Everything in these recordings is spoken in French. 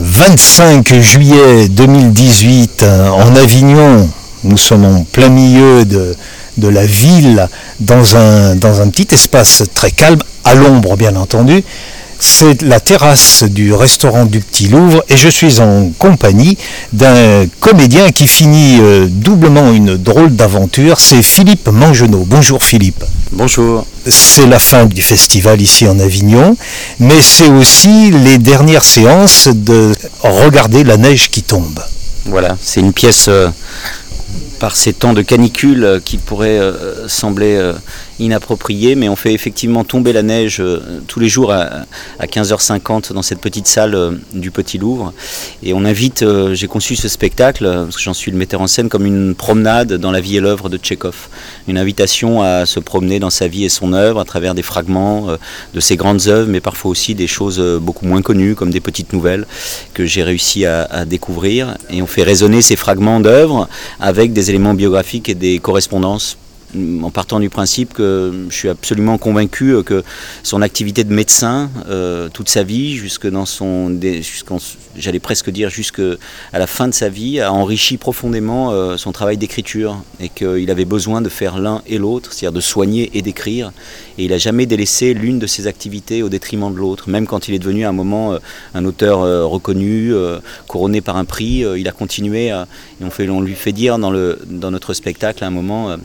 25 juillet 2018 en Avignon. Nous sommes en plein milieu de, de la ville, dans un, dans un petit espace très calme, à l'ombre bien entendu. C'est la terrasse du restaurant du Petit Louvre et je suis en compagnie d'un comédien qui finit euh, doublement une drôle d'aventure. C'est Philippe Mangenot. Bonjour Philippe. Bonjour. C'est la fin du festival ici en Avignon, mais c'est aussi les dernières séances de Regarder la neige qui tombe. Voilà, c'est une pièce euh, par ces temps de canicule euh, qui pourraient euh, sembler euh, inappropriés, mais on fait effectivement tomber la neige tous les jours à, 15h50 dans cette petite salle du Petit Louvre. Et on invite, j'ai conçu ce spectacle, parce que j'en suis le metteur en scène, comme une promenade dans la vie et l'œuvre de Tchekhov. Une invitation à se promener dans sa vie et son œuvre à travers des fragments de ses grandes œuvres, mais parfois aussi des choses beaucoup moins connues, comme des petites nouvelles que j'ai réussi à, à découvrir. Et on fait résonner ces fragments d'œuvres avec des éléments biographiques et des correspondances en partant du principe que je suis absolument convaincu que son activité de médecin, euh, toute sa vie, jusque dans son, j'allais presque dire jusqu'à la fin de sa vie, a enrichi profondément euh, son travail d'écriture et qu'il avait besoin de faire l'un et l'autre, c'est-à-dire de soigner et d'écrire. Et il n'a jamais délaissé l'une de ses activités au détriment de l'autre, même quand il est devenu à un moment euh, un auteur reconnu, couronné par un prix, il a continué. et on, on lui fait dire dans, le, dans notre spectacle à un moment,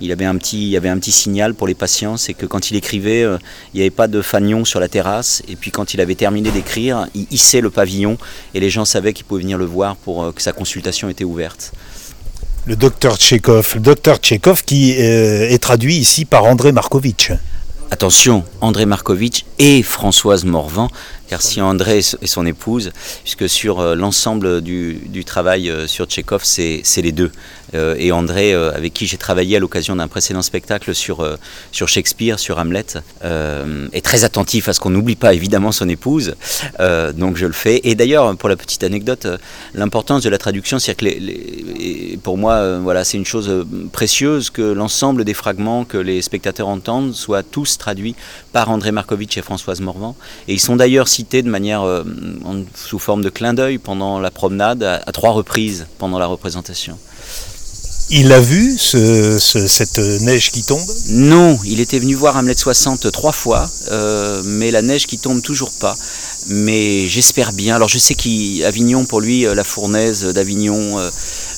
il avait un petit, il y avait un petit signal pour les patients, c'est que quand il écrivait, euh, il n'y avait pas de fanion sur la terrasse. Et puis quand il avait terminé d'écrire, il hissait le pavillon et les gens savaient qu'ils pouvaient venir le voir pour euh, que sa consultation était ouverte. Le docteur Tchekhov, le docteur qui euh, est traduit ici par André Markovitch. Attention, André Markovitch et Françoise Morvan car si André et son épouse, puisque sur l'ensemble du, travail euh, sur Tchekhov, c'est les deux. Euh, et André, avec qui j'ai travaillé à l'occasion d'un précédent spectacle sur, sur Shakespeare, sur Hamlet, est très attentif à ce qu'on n'oublie pas évidemment son épouse, donc je le fais. Et d'ailleurs, pour la petite anecdote, l'importance de la traduction, c'est que les, pour moi, voilà, c'est une chose précieuse que l'ensemble des fragments que les spectateurs entendent soient tous traduits par André Markovitch et Françoise Morvan. Et ils sont d'ailleurs de manière euh, sous forme de clin d'œil pendant la promenade à, trois reprises pendant la représentation. Il a vu cette neige qui tombe Non, il était venu voir Hamlet 60 trois fois, euh, mais la neige qui tombe toujours pas. Mais j'espère bien. Alors je sais qu'Avignon, pour lui, euh, la fournaise d'Avignon,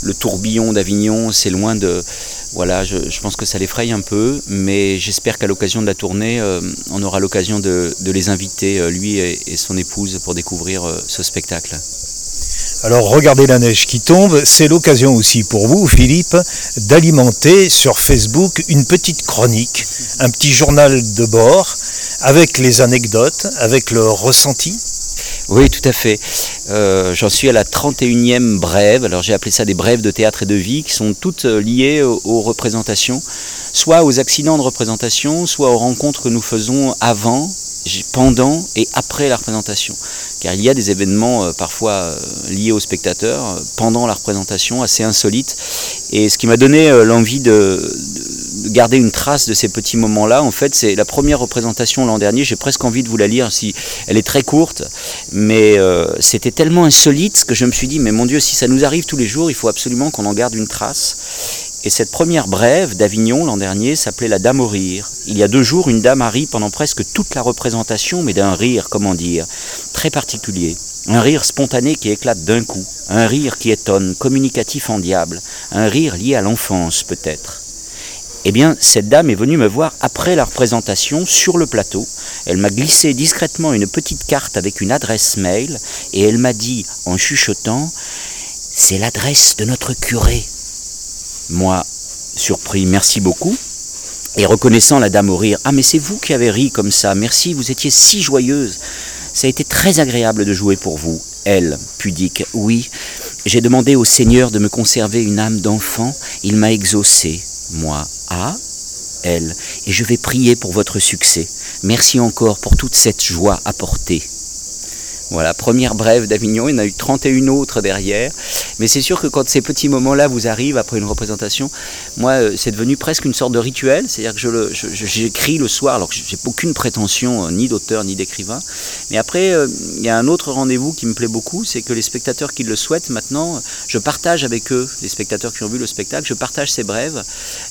le tourbillon d'Avignon, c'est loin de, voilà, je, pense que ça l'effraie un peu, mais j'espère qu'à l'occasion de la tournée, euh, on aura l'occasion de, les inviter, euh, lui et, son épouse, pour découvrir euh, ce spectacle. Alors regardez la neige qui tombe, c'est l'occasion aussi pour vous, Philippe, d'alimenter sur Facebook une petite chronique, un petit journal de bord, avec les anecdotes, avec le ressenti, oui, tout à fait. Euh, j'en suis à la 31e brève. Alors j'ai appelé ça des brèves de théâtre et de vie qui sont toutes liées aux, représentations, soit aux accidents de représentation, soit aux rencontres que nous faisons avant, pendant et après la représentation. Car il y a des événements euh, parfois liés aux spectateurs pendant la représentation assez insolites. Et ce qui m'a donné l'envie de, garder une trace de ces petits moments-là. En fait, c'est la première représentation l'an dernier. J'ai presque envie de vous la lire. Si elle est très courte, mais euh, c'était tellement insolite que je me suis dit, mais mon Dieu, si ça nous arrive tous les jours, il faut absolument qu'on en garde une trace. Et cette première brève d'Avignon l'an dernier s'appelait La Dame au rire. Il y a deux jours, une dame a ri pendant presque toute la représentation, mais d'un rire, comment dire, très particulier. Un rire spontané qui éclate d'un coup, un rire qui étonne, communicatif en diable, un rire lié à l'enfance peut-être. Eh bien, cette dame est venue me voir après la représentation sur le plateau. Elle m'a glissé discrètement une petite carte avec une adresse mail et elle m'a dit en chuchotant C'est l'adresse de notre curé. Moi, surpris, merci beaucoup. Et reconnaissant la dame au rire Ah, mais c'est vous qui avez ri comme ça, merci, vous étiez si joyeuse. Ça a été très agréable de jouer pour vous. Elle, pudique, oui. J'ai demandé au Seigneur de me conserver une âme d'enfant, il m'a exaucé moi, à elle, et je vais prier pour votre succès. Merci encore pour toute cette joie apportée. Voilà, première brève d'Avignon, il y en a eu 31 autres derrière. Mais c'est sûr que quand ces petits moments-là vous arrivent après une représentation, moi, euh, c'est devenu presque une sorte de rituel. C'est-à-dire que j'écris le, soir, alors que j'ai aucune prétention, euh, ni d'auteur, ni d'écrivain. Mais après, euh, il y a un autre rendez-vous qui me plaît beaucoup, c'est que les spectateurs qui le souhaitent maintenant, je partage avec eux, les spectateurs qui ont vu le spectacle, je partage ces brèves.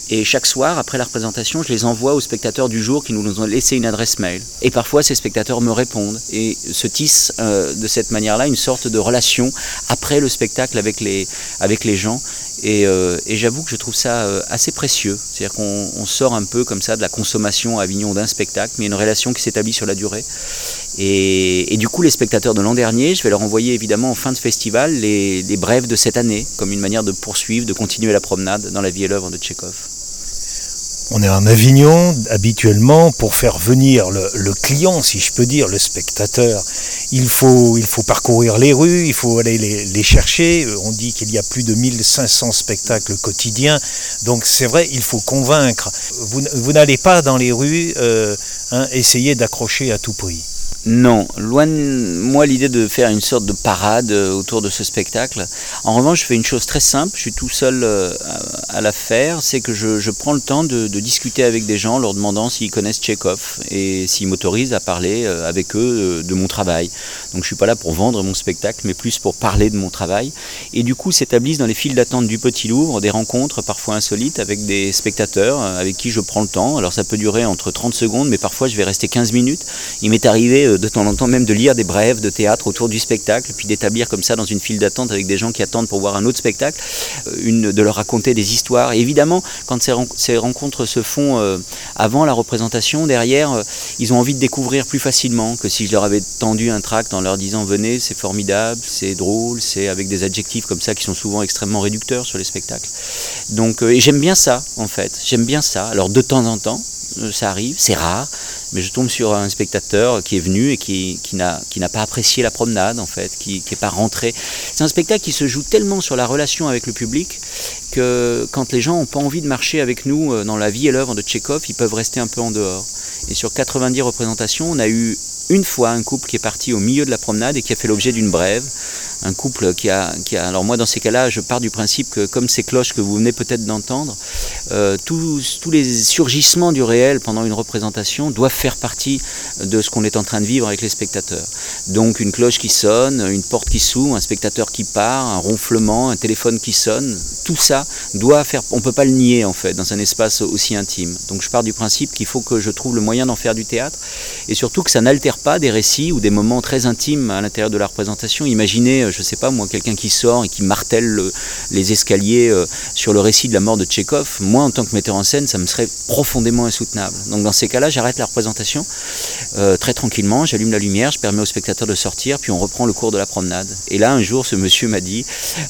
Et chaque soir, après la représentation, je les envoie aux spectateurs du jour qui nous ont laissé une adresse mail. Et parfois, ces spectateurs me répondent et se tissent euh, de cette manière-là une sorte de relation après le spectacle avec les, avec les gens. Et, euh, j'avoue que je trouve ça euh, assez précieux. C'est-à-dire qu'on sort un peu comme ça de la consommation à Avignon d'un spectacle, mais une relation qui s'établit sur la durée. Et, du coup, les spectateurs de l'an dernier, je vais leur envoyer évidemment en fin de festival les, les brèves de cette année, comme une manière de poursuivre, de continuer la promenade dans la vie et l'œuvre de Tchekhov. On est en Avignon habituellement pour faire venir le, client, si je peux dire, le spectateur. Il faut, il faut parcourir les rues, il faut aller les, chercher. Euh, on dit qu'il y a plus de 1500 spectacles quotidiens. Donc c'est vrai, il faut convaincre. Vous, n'allez pas dans les rues euh, hein, essayer d'accrocher à tout prix. Non, loin de moi l'idée de faire une sorte de parade euh, autour de ce spectacle. En revanche, je fais une chose très simple, je suis tout seul euh, à la faire, c'est que je, prends le temps de, discuter avec des gens, leur demandant s'ils connaissent Tchekhov et s'ils m'autorisent à parler euh, avec eux de mon travail. Donc je suis pas là pour vendre mon spectacle, mais plus pour parler de mon travail. Et du coup, s'établissent dans les files d'attente du Petit Louvre des rencontres parfois insolites avec des spectateurs avec qui je prends le temps. Alors ça peut durer entre 30 secondes, mais parfois je vais rester 15 minutes. Il m'est arrivé de temps en temps même de lire des brèves de théâtre autour du spectacle, puis d'établir comme ça dans une file d'attente avec des gens qui attendent pour voir un autre spectacle, euh, une, de leur raconter des histoires. Évidemment, quand ces, rencontres se font euh, avant la représentation, derrière, euh, ils ont envie de découvrir plus facilement que si je leur avais tendu un tract en leur disant venez, c'est formidable, c'est drôle, c'est avec des adjectifs comme ça qui sont souvent extrêmement réducteurs sur les spectacles. Donc, j'aime bien ça en fait, j'aime bien ça. Alors de temps en temps, ça arrive, c'est rare, mais je tombe sur un spectateur qui est venu et qui, qui n'a pas apprécié la promenade, en fait, qui n'est pas rentré. C'est un spectacle qui se joue tellement sur la relation avec le public que quand les gens n'ont pas envie de marcher avec nous euh, dans la vie et l'œuvre de Tchekhov, ils peuvent rester un peu en dehors. Et sur 90 représentations, on a eu une fois un couple qui est parti au milieu de la promenade et qui a fait l'objet d'une brève un couple qui a, qui a, Alors moi, dans ces cas-là, je pars du principe que, comme ces cloches que vous venez peut-être d'entendre, euh, tous, tous les surgissements du réel pendant une représentation doivent faire partie de ce qu'on est en train de vivre avec les spectateurs. Donc une cloche qui sonne, une porte qui s'ouvre, un spectateur qui part, un ronflement, un téléphone qui sonne, tout ça doit faire... On ne peut pas le nier, en fait, dans un espace aussi intime. Donc je pars du principe qu'il faut que je trouve le moyen d'en faire du théâtre, et surtout que ça n'altère pas des récits ou des moments très intimes à l'intérieur de la représentation. Imaginez je sais pas moi, quelqu'un qui sort et qui martèle les escaliers euh, sur le récit de la mort de Tchekhov, moi en tant que metteur en scène, ça me serait profondément insoutenable. Donc dans ces cas-là, j'arrête la représentation euh, très tranquillement, j'allume la lumière, je permets au spectateur de sortir, puis on reprend le cours de la promenade. Et là, un jour, ce monsieur m'a dit,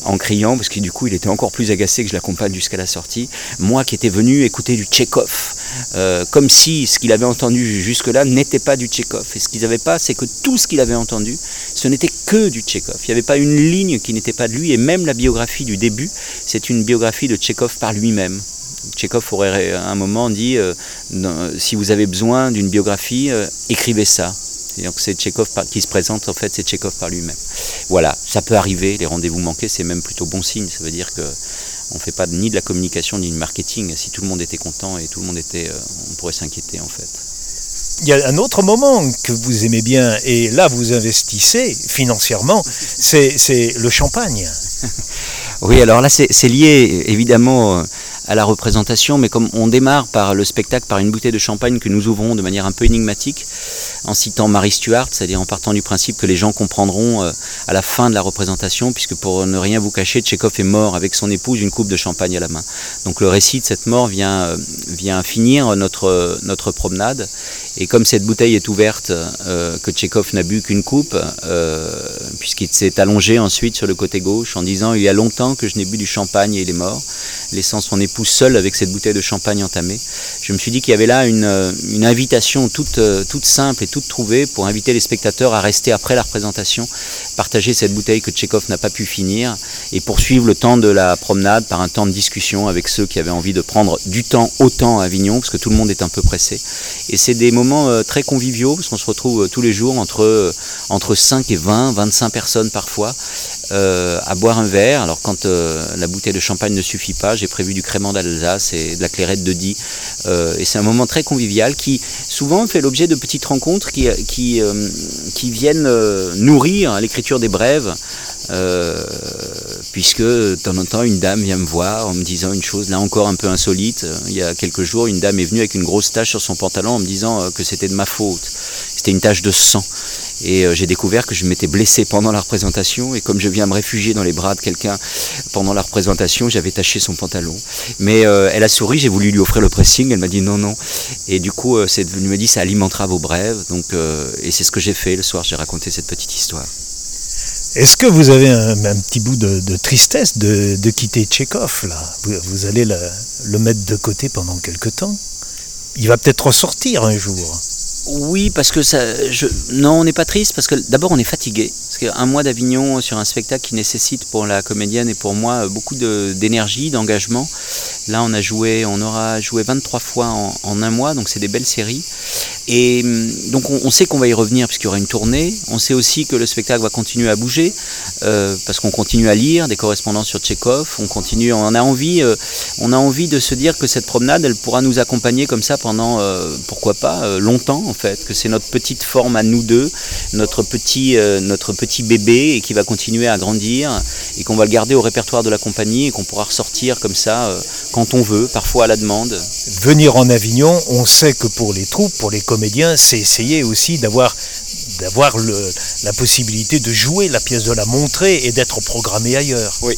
en criant, parce que du coup, il était encore plus agacé que je l'accompagne jusqu'à la sortie, moi qui étais venu écouter du Tchekhov, euh, comme si ce qu'il avait entendu jusque-là n'était pas du Tchekhov. Et ce qu'ils n'avaient pas, c'est que tout ce qu'il avait entendu, ce n'était que du Tchekhov. Il n'y avait pas une ligne qui n'était pas de lui, et même la biographie du début, c'est une biographie de Tchekhov par lui-même. Tchekhov aurait à un moment dit euh, si vous avez besoin d'une biographie, euh, écrivez ça. donc c'est Tchekhov qui se présente, en fait, c'est Tchekhov par lui-même. Voilà, ça peut arriver, les rendez-vous manqués, c'est même plutôt bon signe. Ça veut dire que on ne fait pas ni de la communication ni du marketing. Si tout le monde était content et tout le monde était, euh, on pourrait s'inquiéter en fait. Il y a un autre moment que vous aimez bien, et là vous investissez financièrement, c'est le champagne. Oui, alors là c'est lié évidemment à la représentation, mais comme on démarre par le spectacle par une bouteille de champagne que nous ouvrons de manière un peu énigmatique, en citant Marie Stuart, c'est-à-dire en partant du principe que les gens comprendront euh, à la fin de la représentation, puisque pour ne rien vous cacher, Tchekhov est mort avec son épouse une coupe de champagne à la main. Donc le récit de cette mort vient, euh, finir notre, notre promenade, et comme cette bouteille est ouverte, euh, que Tchekhov n'a bu qu'une coupe, puisqu'il s'est allongé ensuite sur le côté gauche en disant il y a longtemps que je n'ai bu du champagne et il est mort, laissant son épouse seule avec cette bouteille de champagne entamée. Je me suis dit qu'il y avait là une, une invitation toute, toute simple et toute trouvée pour inviter les spectateurs à rester après la représentation, partager cette bouteille que Tchekhov n'a pas pu finir et poursuivre le temps de la promenade par un temps de discussion avec ceux qui avaient envie de prendre du temps autant à Avignon, parce que tout le monde est un peu pressé. Et c'est des moments euh, très conviviaux, parce qu'on se retrouve euh, tous les jours entre, euh, entre 5 et 20, 25 personnes parfois, à boire un verre. Alors quand la bouteille de champagne ne suffit pas, j'ai prévu du crément d'Alsace et de la clairette de Die. et c'est un moment très convivial qui souvent fait l'objet de petites rencontres qui, qui, viennent nourrir l'écriture des brèves. puisque de temps en temps une dame vient me voir en me disant une chose là encore un peu insolite. Il y a quelques jours, une dame est venue avec une grosse tache sur son pantalon en me disant euh, que c'était de ma faute. C'était une tache de sang. Et euh, j'ai découvert que je m'étais blessé pendant la représentation. Et comme je viens me réfugier dans les bras de quelqu'un pendant la représentation, j'avais taché son pantalon. Mais euh, elle a souri, j'ai voulu lui offrir le pressing. Elle m'a dit non, non. Et du coup, c'est devenu, me dit ça alimentera vos brèves. Donc, et c'est ce que j'ai fait le soir. J'ai raconté cette petite histoire. Est-ce que vous avez un, petit bout de, tristesse de, quitter Tchékov là? Vous, allez le, mettre de côté pendant quelque temps? Il va peut-être ressortir un jour. Oui, parce que ça, je, non, on n'est pas triste parce que d'abord on est fatigué. Parce qu'un mois d'Avignon sur un spectacle qui nécessite pour la comédienne et pour moi beaucoup d'énergie, d'engagement. Là, on a joué, on aura joué 23 fois en, un mois, donc c'est des belles séries. Et hum, donc on, sait qu'on va y revenir puisqu'il y aura une tournée. On sait aussi que le spectacle va continuer à bouger euh, parce qu'on continue à lire des correspondances sur Tchekhov. On continue, on a envie, euh, on a envie de se dire que cette promenade, elle pourra nous accompagner comme ça pendant, euh, pourquoi pas, longtemps en fait. Que c'est notre petite forme à nous deux, notre petit, notre petit bébé et qui va continuer à grandir et qu'on va le garder au répertoire de la compagnie et qu'on pourra ressortir comme ça quand on veut, parfois à la demande. Venir en Avignon, on sait que pour les troupes, pour les comédiens, c'est essayer aussi d'avoir d'avoir la possibilité de jouer la pièce, de la montrer et d'être programmé ailleurs. Oui.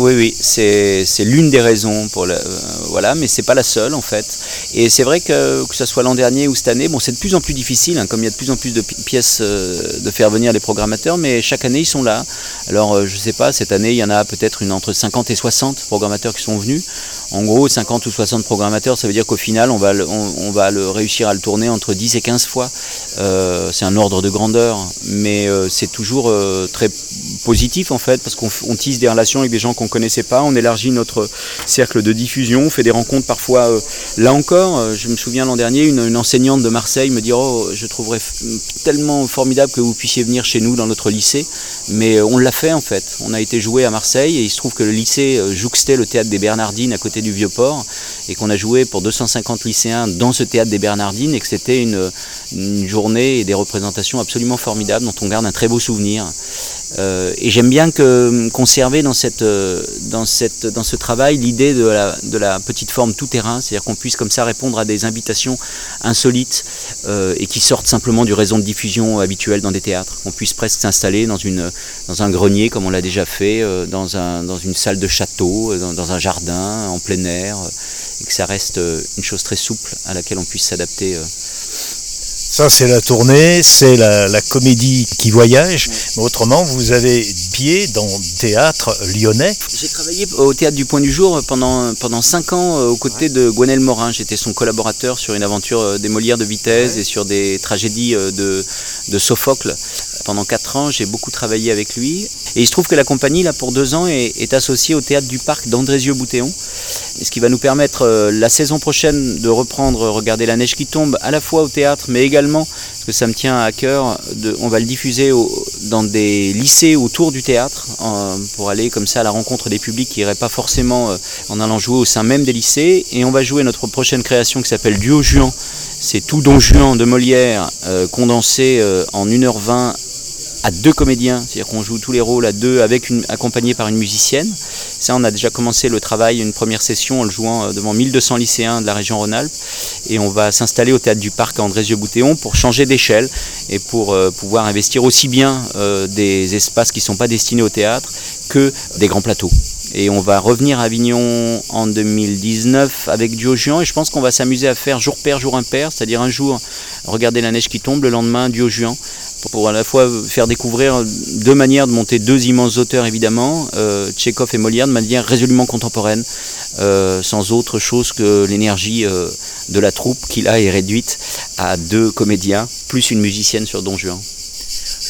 Oui, oui, c'est l'une des raisons pour le, euh, voilà, mais c'est pas la seule en fait. Et c'est vrai que que ce soit l'an dernier ou cette année, bon, c'est de plus en plus difficile, hein, comme il y a de plus en plus de pièces euh, de faire venir les programmateurs, mais chaque année ils sont là. Alors euh, je sais pas, cette année il y en a peut-être une entre 50 et 60 programmateurs qui sont venus. En gros, 50 ou 60 programmateurs, ça veut dire qu'au final, on va, réussir à le tourner entre 10 et 15 fois. Euh, c'est un ordre de grandeur, mais euh, c'est toujours euh, très positif en fait, parce qu'on tisse des relations avec des gens qu'on ne connaissait pas, on élargit notre cercle de diffusion, on fait des rencontres parfois. là encore, je me souviens l'an dernier, une, enseignante de Marseille me dit Oh, je trouverais tellement formidable que vous puissiez venir chez nous dans notre lycée, mais on l'a fait en fait. On a été joué à Marseille et il se trouve que le lycée jouxtait le théâtre des Bernardines à côté du Vieux-Port et qu'on a joué pour 250 lycéens dans ce théâtre des Bernardines et que c'était une, journée et des représentations absolument formidables dont on garde un très beau souvenir. Euh, et j'aime bien que, conserver dans, cette, dans, ce travail l'idée de la, petite forme tout-terrain, c'est-à-dire qu'on puisse comme ça répondre à des invitations insolites euh, et qui sortent simplement du réseau de diffusion habituel dans des théâtres. qu'on puisse presque s'installer dans, un grenier comme on l'a déjà fait, euh, dans, un, dans une salle de château, dans un jardin, en plein air, et que ça reste une chose très souple à laquelle on puisse s'adapter ça, c'est la tournée, c'est la, comédie qui voyage. Mais autrement, vous avez pied dans le théâtre lyonnais. J'ai travaillé au théâtre du Point du Jour pendant, pendant cinq ans euh, aux côtés de Gwenel Morin. J'étais son collaborateur sur une aventure euh, des Molières de vitesse et sur des tragédies euh, de, de Sophocle. Pendant quatre ans, j'ai beaucoup travaillé avec lui. Et il se trouve que la compagnie, là, pour deux ans, est, associée au théâtre du Parc d'Andrézieux-Boutéon. Ce qui va nous permettre euh, la saison prochaine de reprendre Regarder la neige qui tombe à la fois au théâtre, mais également, parce que ça me tient à cœur, on va le diffuser dans des lycées autour du théâtre, pour aller comme ça à la rencontre des publics qui n'iraient pas forcément euh, en allant jouer au sein même des lycées. Et on va jouer notre prochaine création qui s'appelle Duo Juan. C'est tout Don Juan de Molière euh, condensé en 1h20 à deux comédiens, c'est-à-dire qu'on joue tous les rôles à deux, avec une, accompagné par une musicienne. Ça, on a déjà commencé le travail, une première session en le jouant euh, devant 1200 lycéens de la région Rhône-Alpes. Et on va s'installer au théâtre du Parc à Andrézieux-Boutéon pour changer d'échelle et pour euh, pouvoir investir aussi bien euh, des espaces qui ne sont pas destinés au théâtre que des grands plateaux. Et on va revenir à Avignon en 2019 avec Duo et je pense qu'on va s'amuser à faire jour père, jour impair, c'est-à-dire un jour regarder la neige qui tombe, le lendemain Duo Juan pour à la fois faire découvrir deux manières de monter deux immenses auteurs évidemment, euh, et Molière de manière résolument contemporaine, euh, sans autre chose que l'énergie euh, de la troupe qui là est réduite à deux comédiens plus une musicienne sur Don Juan.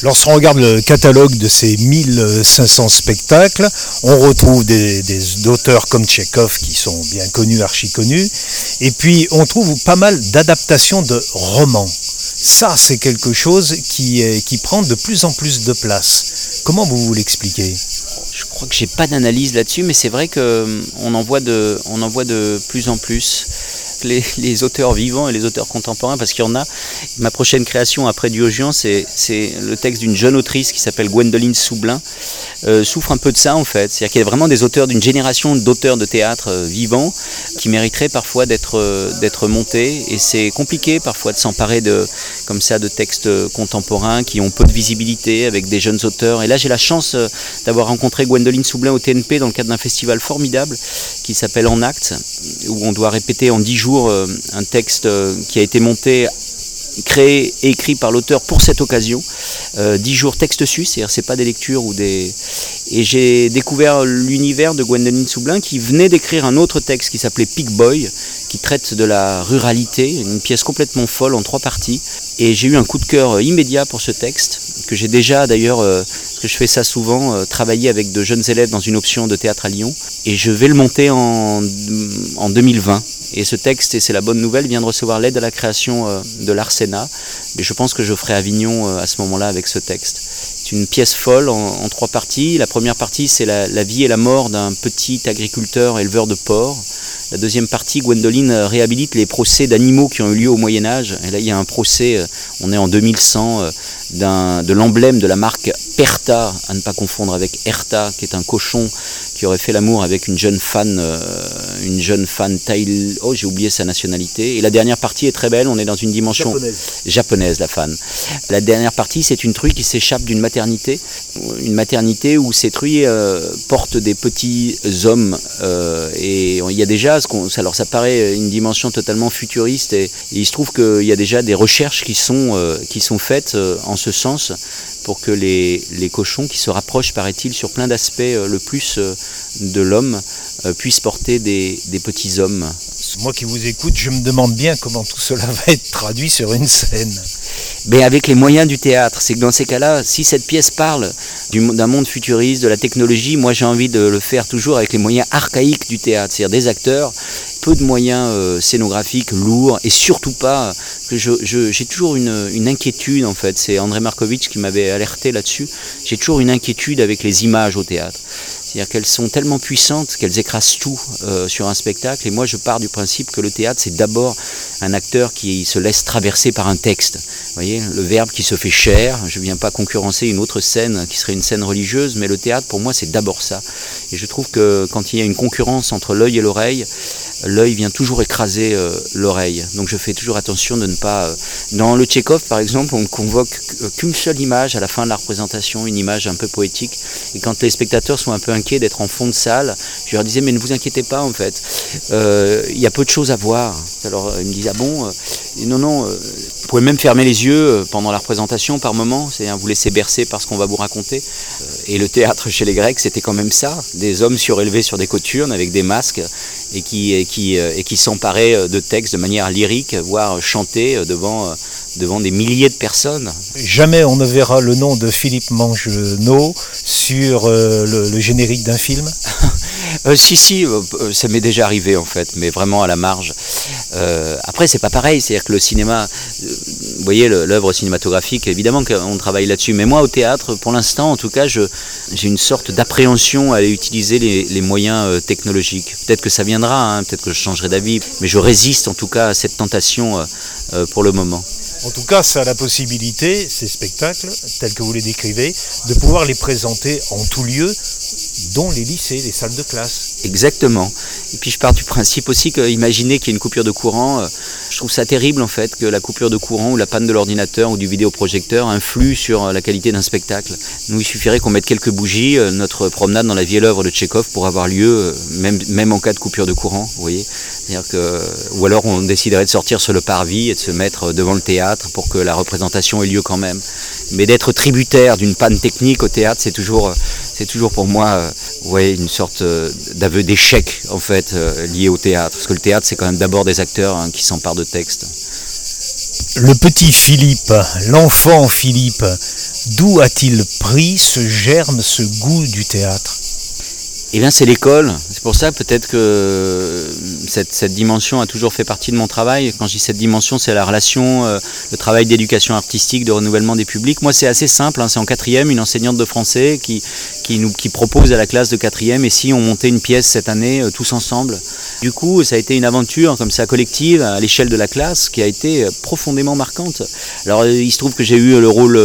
Lorsqu'on regarde le catalogue de ces 1500 spectacles, on retrouve des, auteurs comme Tchekhov qui sont bien connus, archi connus, et puis on trouve pas mal d'adaptations de romans. Ça, c'est quelque chose qui, prend de plus en plus de place. Comment vous, vous l'expliquez? Je crois que j'ai pas d'analyse là-dessus, mais c'est vrai qu'on on en voit de plus en plus les, auteurs vivants et les auteurs contemporains, parce qu'il y en a. Ma prochaine création après Diogean, c'est le texte d'une jeune autrice qui s'appelle Gwendoline Soublin, euh, souffre un peu de ça en fait. C'est-à-dire qu'il y a vraiment des auteurs d'une génération d'auteurs de théâtre euh, vivants qui mériteraient parfois d'être euh, d'être montés, et c'est compliqué parfois de s'emparer de comme ça de textes contemporains qui ont peu de visibilité avec des jeunes auteurs. Et là, j'ai la chance d'avoir rencontré Gwendoline Soublin au TNP dans le cadre d'un festival formidable qui s'appelle En Acte, où on doit répéter en dix jours euh, un texte euh, qui a été monté créé et écrit par l'auteur pour cette occasion. Euh, dix jours texte suisse, c'est-à-dire c'est pas des lectures ou des. Et j'ai découvert l'univers de Gwendoline Soublin qui venait d'écrire un autre texte qui s'appelait Pig Boy, qui traite de la ruralité, une pièce complètement folle en trois parties. Et j'ai eu un coup de cœur immédiat pour ce texte, que j'ai déjà d'ailleurs, parce je fais ça souvent, travaillé avec de jeunes élèves dans une option de théâtre à Lyon. Et je vais le monter en, en 2020. Et ce texte, et c'est la bonne nouvelle, vient de recevoir l'aide à la création euh, de l'Arsénat. Mais je pense que je ferai Avignon euh, à ce moment-là avec ce texte. C'est une pièce folle en, trois parties. La première partie, c'est la, la, vie et la mort d'un petit agriculteur éleveur de porcs. La deuxième partie, Gwendoline euh, réhabilite les procès d'animaux qui ont eu lieu au Moyen Âge. Et là, il y a un procès, on est en 2100, de l'emblème de la marque Perta, à ne pas confondre avec Erta, qui est un cochon qui aurait fait l'amour avec une jeune fan, euh, une jeune fan thaï, oh j'ai oublié sa nationalité. Et la dernière partie est très belle, on est dans une dimension japonaise, la fan. La dernière partie, c'est une truie qui s'échappe d'une maternité, une maternité où ces truies euh, portent des petits hommes. Euh, et il y a déjà, ce alors ça paraît une dimension totalement futuriste, et, il se trouve qu'il y a déjà des recherches qui sont, qui sont faites en ce sens pour que les, cochons, qui se rapprochent, paraît-il, sur plein d'aspects euh, le plus euh, de l'homme, euh, puissent porter des, petits hommes. Moi qui vous écoute, je me demande bien comment tout cela va être traduit sur une scène. Mais avec les moyens du théâtre, c'est que dans ces cas-là, si cette pièce parle d'un monde futuriste, de la technologie, moi j'ai envie de le faire toujours avec les moyens archaïques du théâtre, c'est-à-dire des acteurs, peu de moyens scénographiques lourds et surtout pas j'ai toujours une, inquiétude en fait. C'est André Markovitch qui m'avait alerté là-dessus. J'ai toujours une inquiétude avec les images au théâtre. C'est-à-dire qu'elles sont tellement puissantes qu'elles écrasent tout euh, sur un spectacle. Et moi, je pars du principe que le théâtre, c'est d'abord un acteur qui se laisse traverser par un texte. Vous voyez, le verbe qui se fait cher. Je ne viens pas concurrencer une autre scène qui serait une scène religieuse, mais le théâtre, pour moi, c'est d'abord ça. Et je trouve que quand il y a une concurrence entre l'œil et l'oreille, l'œil vient toujours écraser euh, l'oreille. Donc je fais toujours attention de ne pas... Euh, dans le Tchekhov, par exemple, on ne convoque qu'une seule image à la fin de la représentation, une image un peu poétique. Et quand les spectateurs sont un peu inquiets d'être en fond de salle, je leur disais, mais ne vous inquiétez pas, en fait. Euh, il y a peu de choses à voir. Alors ils me disent, ah bon Non, non, vous pouvez même fermer les yeux pendant la représentation par moment, c'est-à-dire vous laisser bercer par ce qu'on va vous raconter. Et le théâtre chez les Grecs, c'était quand même ça, des hommes surélevés sur des coturnes avec des masques et qui, qui, et qui s'emparaient de textes de manière lyrique, voire chanter devant, devant des milliers de personnes. Jamais on ne verra le nom de Philippe Mangenot sur euh, le, générique d'un film euh, Si, si, euh, ça m'est déjà arrivé en fait, mais vraiment à la marge. après, c'est pas pareil, c'est-à-dire que le cinéma, vous voyez, l'œuvre cinématographique, évidemment qu'on travaille là-dessus, mais moi au théâtre, pour l'instant en tout cas, j'ai une sorte d'appréhension à utiliser les, moyens technologiques. Peut-être que ça viendra, hein, peut-être que je changerai d'avis, mais je résiste en tout cas à cette tentation pour le moment. En tout cas, ça a la possibilité, ces spectacles, tels que vous les décrivez, de pouvoir les présenter en tout lieu, dont les lycées, les salles de classe. Exactement. Et puis je pars du principe aussi que, imaginez qu'il y ait une coupure de courant, euh, Je trouve ça terrible en fait que la coupure de courant ou la panne de l'ordinateur ou du vidéoprojecteur influe sur la qualité d'un spectacle. Nous, il suffirait qu'on mette quelques bougies, notre promenade dans la vie et l'œuvre de Tchekhov pour avoir lieu, même, même en cas de coupure de courant, vous voyez. Que, ou alors on déciderait de sortir sur le parvis et de se mettre devant le théâtre pour que la représentation ait lieu quand même. Mais d'être tributaire d'une panne technique au théâtre, c'est toujours, c'est toujours pour moi voyez, une sorte d'aveu d'échec en fait lié au théâtre. Parce que le théâtre, c'est quand même d'abord des acteurs hein, qui s'emparent de textes. Le petit Philippe, l'enfant Philippe, d'où a-t-il pris ce germe, ce goût du théâtre? Eh bien, c'est l'école. Pour ça peut-être que cette, dimension a toujours fait partie de mon travail. Quand je dis cette dimension, c'est la relation, euh, le travail d'éducation artistique, de renouvellement des publics. Moi, c'est assez simple. Hein. c'est en quatrième, une enseignante de français qui propose à la classe de quatrième, et si on montait une pièce cette année, euh, tous ensemble. Du coup, ça a été une aventure comme ça collective à l'échelle de la classe qui a été euh, profondément marquante. Alors, il se trouve que j'ai eu le rôle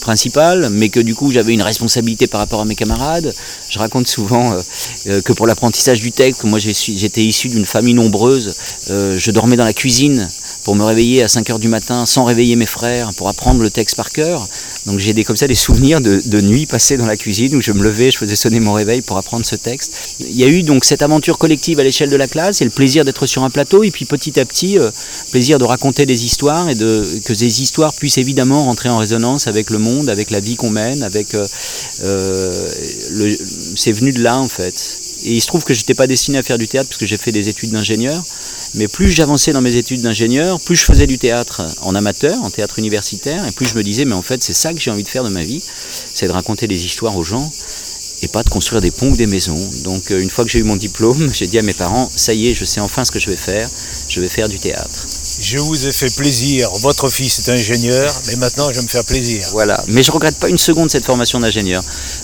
principal, mais que du coup, j'avais une responsabilité par rapport à mes camarades. Je raconte souvent euh, euh, que pour l'apprentissage du texte. Moi j'étais issu d'une famille nombreuse. Euh, je dormais dans la cuisine pour me réveiller à 5 heures du matin sans réveiller mes frères, pour apprendre le texte par cœur. Donc j'ai des, comme ça des souvenirs de, nuits passées dans la cuisine où je me levais, je faisais sonner mon réveil pour apprendre ce texte. Il y a eu donc cette aventure collective à l'échelle de la classe et le plaisir d'être sur un plateau et puis petit à petit, plaisir de raconter des histoires et de, que ces histoires puissent évidemment rentrer en résonance avec le monde, avec la vie qu'on mène, avec c'est venu de là en fait. Et il se trouve que je n'étais pas destiné à faire du théâtre parce que j'ai fait des études d'ingénieur. Mais plus j'avançais dans mes études d'ingénieur, plus je faisais du théâtre en amateur, en théâtre universitaire, et plus je me disais, mais en fait, c'est ça que j'ai envie de faire de ma vie, c'est de raconter des histoires aux gens et pas de construire des ponts ou des maisons. Donc euh, une fois que j'ai eu mon diplôme, j'ai dit à mes parents, ça y est, je sais enfin ce que je vais faire, je vais faire du théâtre. Je vous ai fait plaisir, votre fils est ingénieur, mais maintenant je vais me faire plaisir. Voilà, mais je regrette pas une seconde cette formation d'ingénieur,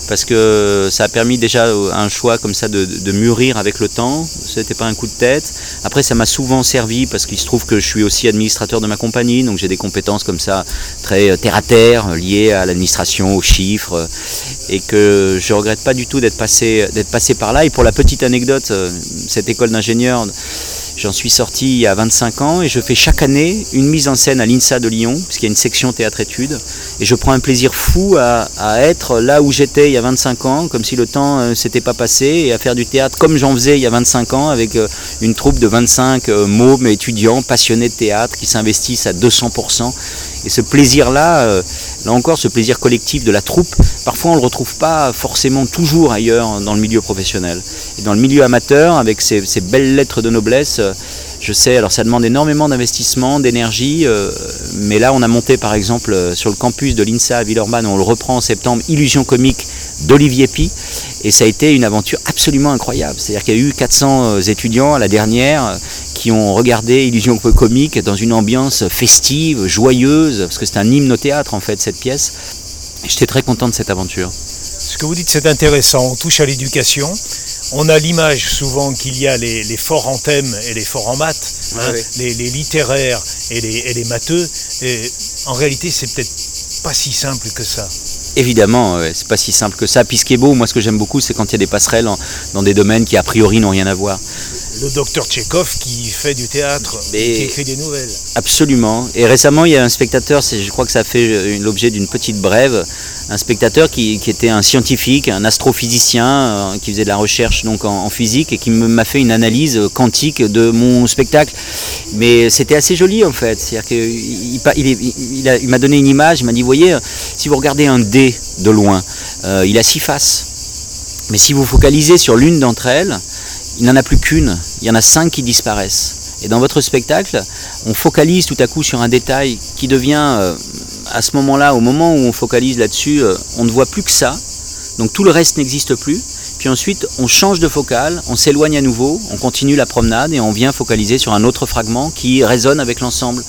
parce que ça a permis déjà un choix comme ça de, mûrir avec le temps, ce n'était pas un coup de tête. Après ça m'a souvent servi, parce qu'il se trouve que je suis aussi administrateur de ma compagnie, donc j'ai des compétences comme ça très euh, terre à terre, liées à l'administration, aux chiffres, et que je regrette pas du tout d'être passé, d'être passé par là. Et pour la petite anecdote, euh, cette école d'ingénieur, J'en suis sorti il y a 25 ans et je fais chaque année une mise en scène à l'INSA de Lyon, puisqu'il y a une section théâtre-études. Et je prends un plaisir fou à, être là où j'étais il y a 25 ans, comme si le temps ne euh, s'était pas passé, et à faire du théâtre comme j'en faisais il y a 25 ans, avec euh, une troupe de 25 euh, mômes étudiants passionnés de théâtre qui s'investissent à 200%. Et ce plaisir-là, là encore, ce plaisir collectif de la troupe, parfois on ne le retrouve pas forcément toujours ailleurs dans le milieu professionnel. Et dans le milieu amateur, avec ces, belles lettres de noblesse, je sais, alors ça demande énormément d'investissement, d'énergie, euh, mais là on a monté par exemple euh, sur le campus de l'INSA à Villeurbanne, on le reprend en septembre, Illusion comique d'Olivier Pi, et ça a été une aventure absolument incroyable. C'est-à-dire qu'il y a eu 400 euh, étudiants à la dernière qui ont regardé Illusion comique dans une ambiance festive, joyeuse, parce que c'est un hymne au théâtre en fait cette pièce. J'étais très content de cette aventure. Ce que vous dites, c'est intéressant. On touche à l'éducation. On a l'image souvent qu'il y a les, forts en thème et les forts en maths, hein, les, littéraires et les, matheux. Et en réalité, c'est peut-être pas si simple que ça. Évidemment, c'est pas si simple que ça. Puis ce qui est beau, moi ce que j'aime beaucoup, c'est quand il y a des passerelles dans des domaines qui a priori n'ont rien à voir le docteur Tchekhov qui fait du théâtre, qui écrit des nouvelles. Absolument. Et récemment, il y a un spectateur, je crois que ça fait l'objet d'une petite brève, un spectateur qui, était un scientifique, un astrophysicien, euh, qui faisait de la recherche donc en, physique et qui m'a fait une analyse quantique de mon spectacle. Mais c'était assez joli en fait. C'est-à-dire qu'il il, m'a donné une image, il m'a dit, voyez, si vous regardez un dé de loin, euh, il a six faces. Mais si vous focalisez sur l'une d'entre elles, il n'en a plus qu'une, il y en a cinq qui disparaissent. Et dans votre spectacle, on focalise tout à coup sur un détail qui devient, euh, à ce moment-là, au moment où on focalise là-dessus, euh, on ne voit plus que ça. Donc tout le reste n'existe plus. Puis ensuite, on change de focale, on s'éloigne à nouveau, on continue la promenade et on vient focaliser sur un autre fragment qui résonne avec l'ensemble.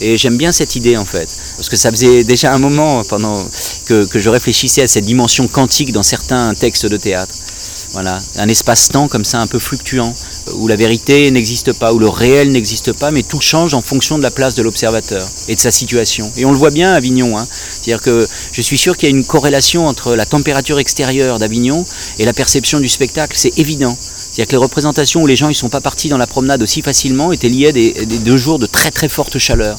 Et j'aime bien cette idée en fait, parce que ça faisait déjà un moment pendant que je réfléchissais à cette dimension quantique dans certains textes de théâtre. Voilà, un espace-temps comme ça un peu fluctuant, où la vérité n'existe pas, où le réel n'existe pas, mais tout change en fonction de la place de l'observateur et de sa situation. Et on le voit bien à Avignon. Hein. C'est-à-dire que je suis sûr qu'il y a une corrélation entre la température extérieure d'Avignon et la perception du spectacle, c'est évident. C'est-à-dire que les représentations où les gens ne sont pas partis dans la promenade aussi facilement étaient liées à des deux jours de très très forte chaleur.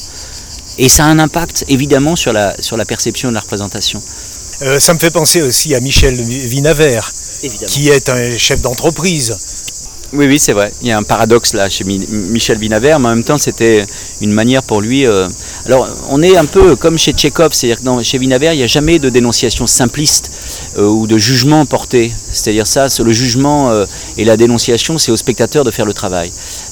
Et ça a un impact évidemment sur la, sur la perception de la représentation. Euh, ça me fait penser aussi à Michel Vinavert, qui est un chef d'entreprise. Oui, oui, c'est vrai. Il y a un paradoxe là chez Michel Vinavert, mais en même temps, c'était une manière pour lui. Euh, alors, on est un peu comme chez Tchekhov, c'est-à-dire que chez Vinavert, il n'y a jamais de dénonciation simpliste euh, ou de jugement porté. C'est-à-dire ça, le jugement et la dénonciation, c'est au spectateur de faire le travail.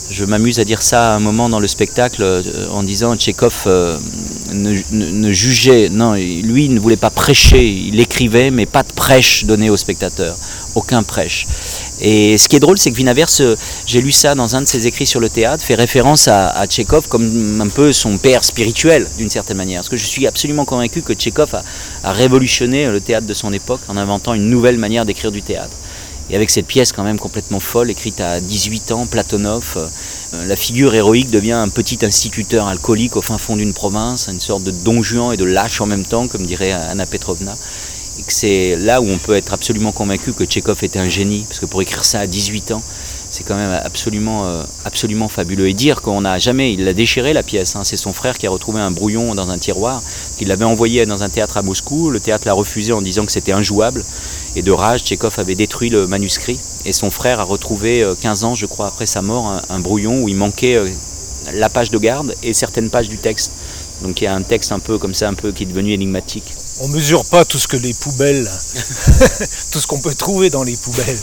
Je m'amuse à dire ça à un moment dans le spectacle en disant Tchekhov ne, jugeait, non, lui il ne voulait pas prêcher, il écrivait, mais pas de prêche donnée au spectateur, aucun prêche. Et ce qui est drôle, c'est que Vinavers, j'ai lu ça dans un de ses écrits sur le théâtre, fait référence à, à Tchekhov comme un peu son père spirituel, d'une certaine manière. Parce que je suis absolument convaincu que Tchekhov a révolutionné le théâtre de son époque en inventant une nouvelle manière d'écrire du théâtre. Et avec cette pièce quand même complètement folle, écrite à 18 ans, Platonov, euh, la figure héroïque devient un petit instituteur alcoolique au fin fond d'une province, une sorte de don Juan et de lâche en même temps, comme dirait Anna Petrovna. Et que c'est là où on peut être absolument convaincu que Tchekhov était un génie, parce que pour écrire ça à 18 ans, c'est quand même absolument, euh, absolument fabuleux. Et dire qu'on n'a jamais, il l'a déchiré la pièce, hein. c'est son frère qui a retrouvé un brouillon dans un tiroir, qu'il l'avait envoyé dans un théâtre à Moscou, le théâtre l'a refusé en disant que c'était injouable, et de rage, Tchekhov avait détruit le manuscrit, et son frère a retrouvé, 15 euh, ans je crois après sa mort, un, brouillon où il manquait euh, la page de garde et certaines pages du texte. Donc il y a un texte un peu comme ça, un peu qui est devenu énigmatique. On mesure pas tout ce que les poubelles, tout ce qu'on peut trouver dans les poubelles.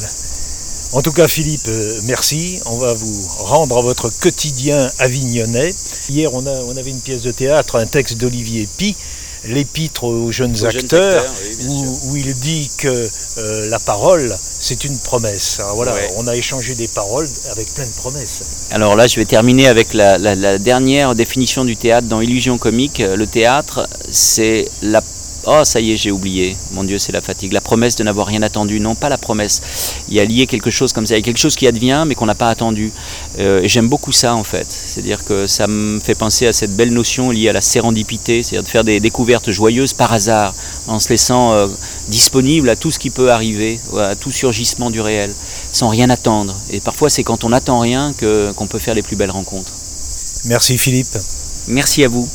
En tout cas, Philippe, euh, merci. On va vous rendre à votre quotidien avignonnais. Hier, on, a, on avait une pièce de théâtre, un texte d'Olivier Pi, l'épître aux jeunes acteurs, où, il dit que euh, la parole, c'est une promesse. Alors voilà, on a échangé des paroles avec plein de promesses. Alors là, je vais terminer avec la dernière définition du théâtre dans Illusion comique. Le théâtre, c'est la Oh, ça y est, j'ai oublié. Mon Dieu, c'est la fatigue. La promesse de n'avoir rien attendu. Non, pas la promesse. Il y a lié quelque chose comme ça. Il y a quelque chose qui advient, mais qu'on n'a pas attendu. Euh, et j'aime beaucoup ça, en fait. C'est-à-dire que ça me fait penser à cette belle notion liée à la sérendipité, c'est-à-dire de faire des découvertes joyeuses par hasard, en se laissant euh, disponible à tout ce qui peut arriver, à tout surgissement du réel, sans rien attendre. Et parfois, c'est quand on n'attend rien qu'on peut faire les plus belles rencontres. Merci Philippe. Merci à vous.